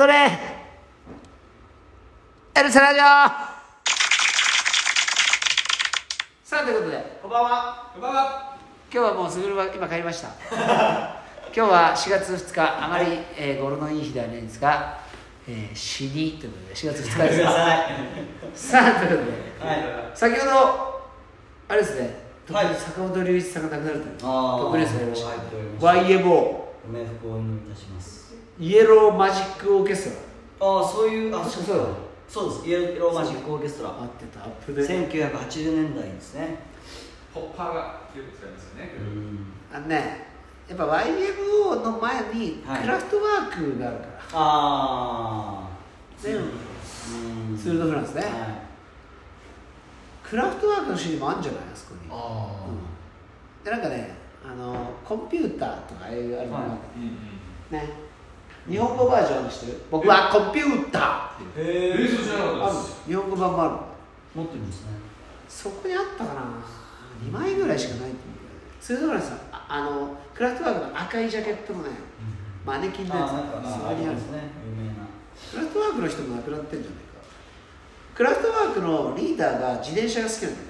踊れ。エルセラジオ。さあということで。こんばんは。こんばんは。今日はもうすぐるは今帰りました。今日は4月2日あまり、えー語呂のいい日ではないんですが、えー、死にということで4月2日ごめですさい。さあということで。はい。先ほどあれですね、はい。坂本龍一さんが亡くなるという特ニュースがありました。YMO ご冥福をお祈りいたします。イエローマジックオーケストああ、そういう、あ、そうそうそうです。イエローマジックオーケストラ。ラ合ってたアップで1980年代ですね。ホッパーがよく使いますよね。うん。あのねやっぱ YMO の前にはいクラフトワークがあるから、ああ。ねうん。ツール・ド・フランスね、はい。クラフトワークのシーンもあるんじゃないあそこに、あうん、でなんかねあのコンピューターとかああいうあれもなんかうんうん。ね日本語バージョンにしてる？僕はコンピューターっていう。へえー、なかあるったです。日本語版もある。持ってるんですね。そこにあったかな。2枚ぐらいしかないと思う。ツール・ド・フランスはああのクラフトワークの赤いジャケットのねマネキンのやつ。ああ、なんか、あるりますね。有名な。クラフトワークの人も亡くなってんじゃないか。クラフトワークのリーダーが自転車が好きなんだよ。ね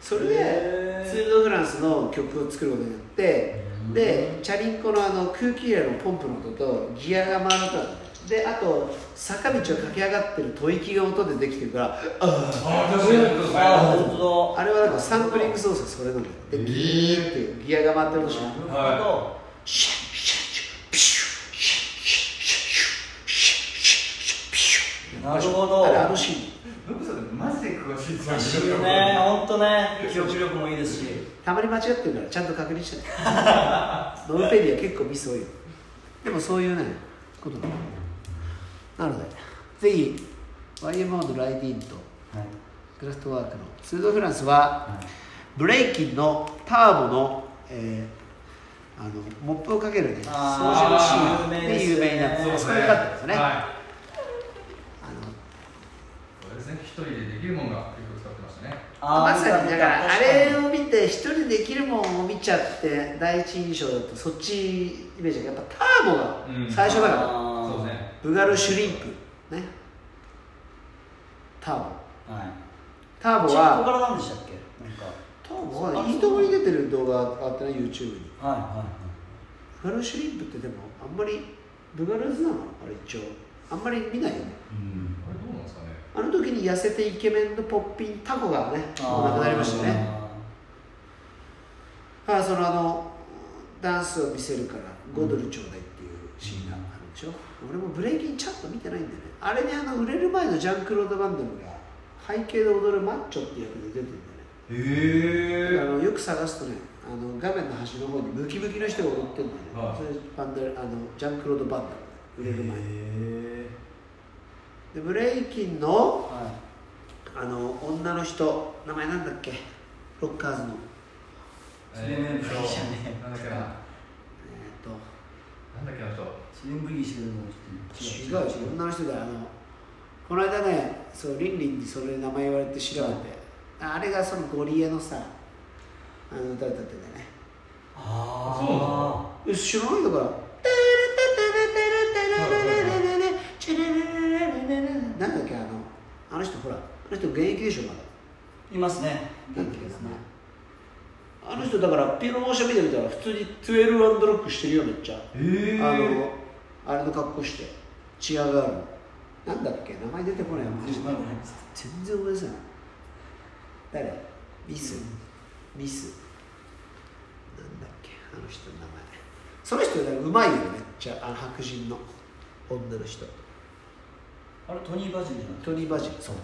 それでツール・ド・フランスの曲を作ることによってうん。でチャリンコのあの空気入れのポンプの音とギアが回る音なんだよであと坂道を駆け上がってる吐息が音でできてるからあああ、ああ、れはなんかサンプリング操作それなんだよでギーっていうギアが回ってる音しなない。るほど。シャッシャッシュピシュッシャッシャッシュッシシュピシュなるほどあれあのシーンノブさんマジで詳しいですらしいよね、本当ね、記憶力もいいですし。たまに間違ってるからちゃんと確認してねノルペディア結構ミス多いよでもそういうねことなのなのでぜひ YMO のライディーンとはい。クラフトワークのツードフランスははいブレイキンのターボの、えーあのモップをかけるね掃除のシーンで有名になってますそ。これ良かったですね、はい。ですね。一人でできるものがよく使ってましたね。のまさにだからあれをを見て一人できるもんを見ちゃって第一印象だとそっちイメージがやっぱターボがうん。最初だから、そうですね。ブガルシュリンプね。ターボ。はい。ターボここはからなんでしたっけ？なんか。ターボはいいとこに出てる動画があってね YouTube に。はいはブガルシュリンプってでもあんまりブガルズなの？あれ一応。あんまり見ないよね。いうん。あの時に痩せてイケメンのポッピンタコがね亡くなりましたね。あそのあのダンスを見せるから5ドルちょうだいっていうシーンがあるでしょ、俺もブレイキンちゃんと見てないんだよね。あれにあの売れる前のジャンクロード・バンダムが背景で踊るマッチョっていう役で出てるんだよね。へあのよく探すとねあの画面の端の方にムキムキの人が踊ってるんだよね、はい。それバンダルあのジャンクロード・バンダム売れる前に。へでブレイキンのはあの女の人名前なんだっけ？ロッカーズの。えーじゃねなんだっけな？えっ、なんだっけあの人？いスリムブギーしてる？のと違う違う。女の人であの。この間ねそうリンリンにそれ名前言われて調べて、あれがそのゴリエのさあの歌歌ってんだよね。あえ知らないだからあの人ほらあの人現役でしょまだ。あいますね。なんだっけ名前。あの人だからピアノモーション見てみたら普通に12アンドロックしてるよめっちゃ。えあのあれの格好して。チアガール。のなんだっけ名前出てこない全然思い出せない。誰？ミス？ミス？なんだっけあの人の名前。その人ねうまいよめっちゃ。あの白人の女の人あれトニー・バジルじゃなくて？トニー・バジルそう。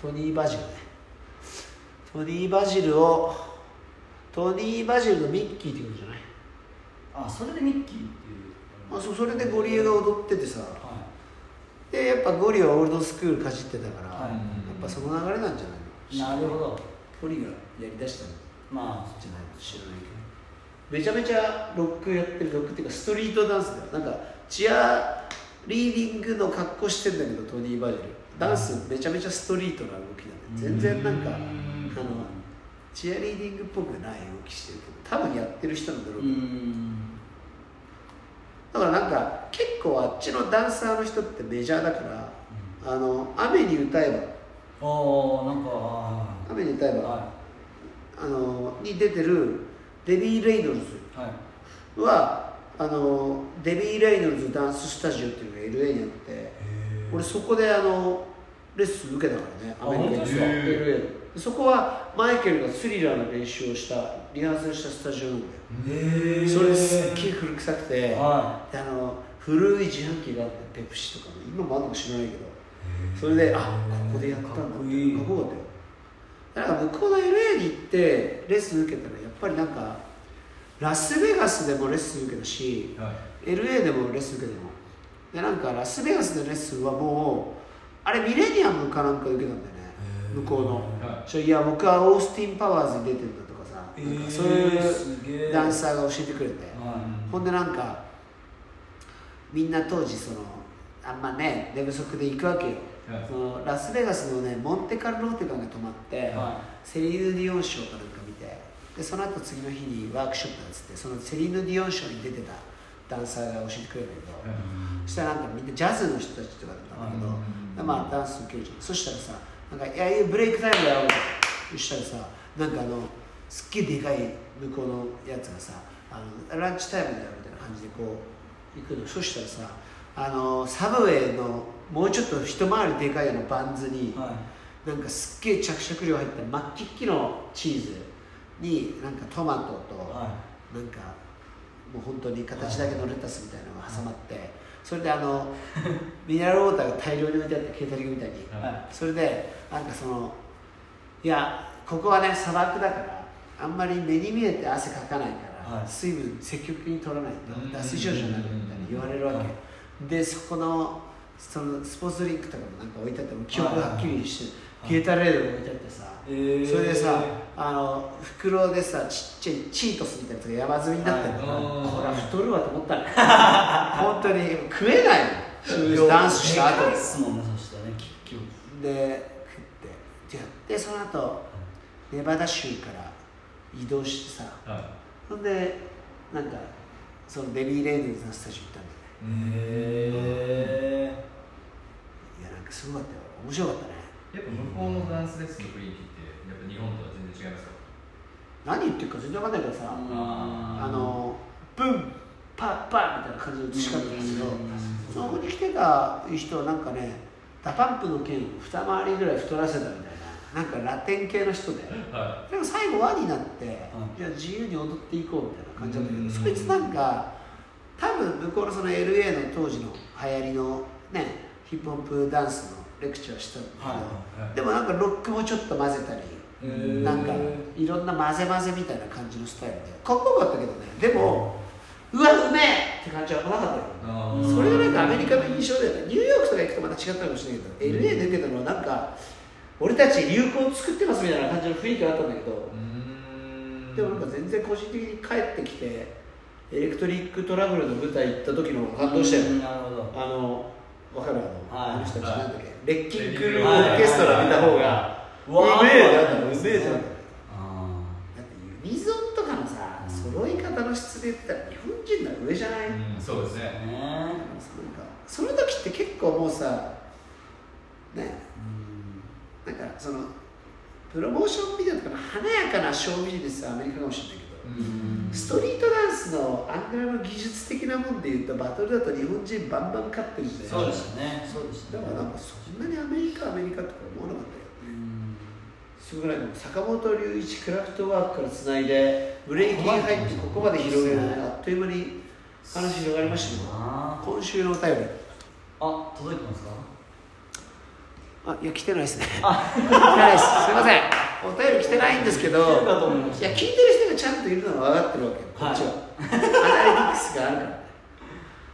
トニー・バジルね。トニー・バジルをトニー・バジルのミッキーってことじゃない？あそれでミッキーっていう。あそうそれでゴリエが踊っててさ。はでやっぱゴリはオールドスクールかじってたから、はい。やっぱその流れなんじゃないの？いなるほど。ゴリがやりだしたんまあ。じゃないの？知らないけど。めちゃめちゃロックやってるロックっていうかストリートダンスだよ。なんかチアリーディングの格好してんだけどトニー・バジル。ダンスめちゃめちゃストリートな動きだね全然なんかあのチアリーディングっぽくない動きしてるけど多分やってる人なんだろううけど、ん。だからなんから結構あっちのダンサーの人ってメジャーだから、あの雨に歌えば。おーなんかは雨に歌えば、い。はあのに出てるデビー・レイノルズいはい。はあのデビー・レイノルズダンススタジオっていうのが LA にあって俺そこであのレッスン受けたからねあアメリカで LA でそこはマイケルがスリラーの練習をしたリハーサルしたスタジオなんだよ。へえそれですっげえ古臭くてはであの古い自販機があってペプシとかの今もあるのか知らないけどそれであここでやったんだかっこいい。かっこよかったよ。だから向こうの LA に行ってレッスン受けたらやっぱりなんかラスベガスでもレッスン受けたしはい。LA でもレッスン受けたの。でなんかラスベガスでレッスンはもうあれミレニアムかなんかで受けたんだよね。向こうの。はそれいや僕はオースティン・パワーズに出てるんだとかさ、なんかそういうダンサーが教えてくれて、はほんでなんかみんな当時そのあんまね寝不足で行くわけよ、はい。そのラスベガスのねモンテカルローテカが泊まって、はセリーヌ・ディオンショーかなんか見てでその後次の日にワークショップなんつってそのセリーヌ・ディオンショーに出てたダンサーが教えてくれるんだけど、そしたらなんかみんなジャズの人たちとかだったんだけど、うん。でまあダンス受けるじゃん。そしたらさなんか「いやいやブレイクタイムだよ」みたいなそしたらさなんかあのすっげえでかい向こうのやつがさあのランチタイムだよみたいな感じでこう行くの。そしたらさあのサブウェイのもうちょっと一回りでかいようなバンズに、はなんかすっげえ着色料入った真っ黄っきのチーズになんかトマトと、なんかもう本当に形だけのレタスみたいなのが挟まってそれであの ミネラルウォーターが大量に置いてあってケータリングみたいにそれでなんかそのいやここはね砂漠だからあんまり目に見えて汗かかないから、はい。水分積極的に取らないうん。と脱水症状になるみたいに言われるわけ、はい。でそこのそのスポーツドリンクとかもなんか置いてあって記憶はっきりして、はいゲータレードが置いてあってさ、えー。それでさあの袋でさちっちゃいチートスみたいなやつが山積みになってるの、はいこれは太るわと思ったね 本当に食えないの。ダンスした後ですもんねそしねで食って。やってその後ネバダ州から移動してさ。はほんでなんかそのデビー・レイデンズのスタジオ行ったんだよね。へいやなんかすごかったよ。面白かったね。いやっぱ向こうのダンスレッスンの雰囲気ってやっぱ日本とは全然違いますか？何言ってるか全然わかんないからさ、ああのブンパッパッみたいな感じの打ち方なんですけどうん。そこに来てた人はなんかね DA PUMP の KEN を二回りぐらい太らせたみたいななんかラテン系の人ではでも最後輪になって、い。いや自由に踊っていこうみたいな感じだったけど、うん。そいつなんか多分向こうのその LA の当時の流行りのねヒップホップダンスのレクチャーをしたんだけど、はい。はいでもなんかロックもちょっと混ぜたり、なんかいろんな混ぜ混ぜみたいな感じのスタイルで。かっこよかったけどね。でも、うわうめえって感じは来なかったよ。それがなんかアメリカの印象だよね。ニューヨークとか行くとまた違ったかもしれないけど、LA で受けたのはなんか俺たち流行を作ってますみたいな感じの雰囲気があったんだけど、でもなんか全然個人的に帰ってきてエレクトリックトラブルの舞台行った時の方が感動したよ、うんなるほど。あの分かる？あの,、人たちはいなんだっけ？レッキンクルーオーケストラ見た方がうめえなうめえってなったのだあってユニゾンとかのさうん。揃い方の質で言ったら日本人の方が上じゃない、うん。そうですーねねなんか。その時って結構もうさね。なんかそのプロモーションビデオとかの華やかなショービジネスはアメリカかもしれないストリートダンスのアングラの技術的なもんで言うとバトルだと日本人バンバン勝ってるんでそうでしたね。そうでしたね。だからなんかそんなにアメリカアメリカとか思わなかったよ。うん。すごくない坂本龍一クラフトワークからつないでブレイキン入ってここまで広げるね。あっという間に話広がりましたよあ今週のお便り。あ届いてますか？あいや来てないですね。来てないです。すいませんお便り来てないんですけどいや聞いてる人がちゃんといるのは分かってるわけよこっちは、アナリティクスがあるから。ね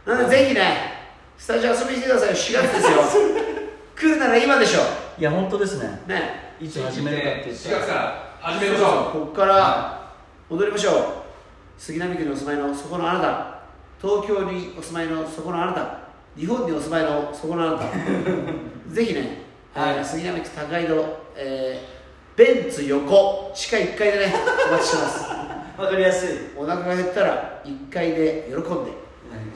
なのでぜひねスタジオ遊びに来てくださいよ。4月ですよ。来るなら今でしょ。いや本当ですね。ね。いつ始めるかって言って。4月から始めましそうそうょここから戻りましょう。杉並区にお住まいのそこのあなた。東京にお住まいのそこのあなた。日本にお住まいのそこのあなた。ぜひね、はい。えー杉並区高井戸、えーベンツ横。地下1階でね。お待ちしてます。わかりやすい。お腹が減ったら1階で喜んで、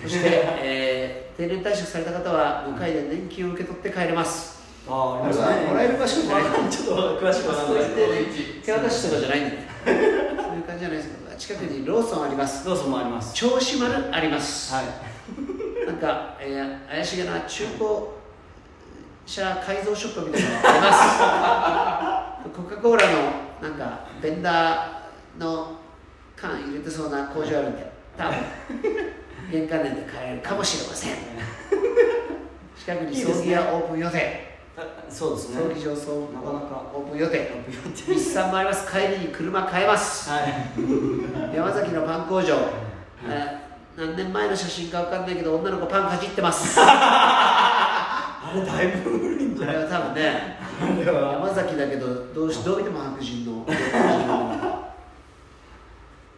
そして、えー定年退職された方は5回で年金を受け取って帰れます、ああね。もらえる場所じゃないちょっと詳しくわかんない。けど手渡しとかじゃないんだね。そういう感じじゃないですけど近くにローソンあります。ローソンもあります。銚子丸あります、はい。なんか、えー怪しげな中古車改造ショップみたいなのがありますコカ・コーラのなんかベンダーの缶入れてそうな工場あるんで多分。玄関年で買えるかもしれません。近くに葬儀屋オープン予定。あそうですね。葬儀場葬なかなかオープン予定。日産もあります帰りに車買えます。はい。山崎のパン工場、えー何年前の写真か分かんないけど女の子パンかじってます。あれだいぶ古いんじそれゃないは多分ねあれは山崎だけどどうしどう見ても白人の。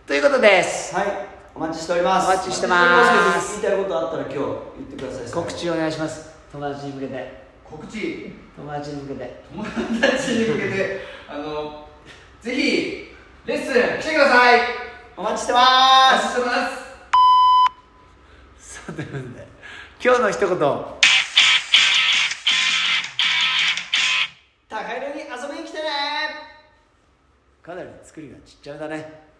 ということです。はい。お待ちしております。お待ちしてます。言いたいことあったら今日言ってください。告知お願いします。友達に向けて。告知。友達に向けて。友達に向けて。あのぜひレッスン来てください。お待ちしておま待ちしてます。さあということで今日の一言かなり作りがちっちゃめだね。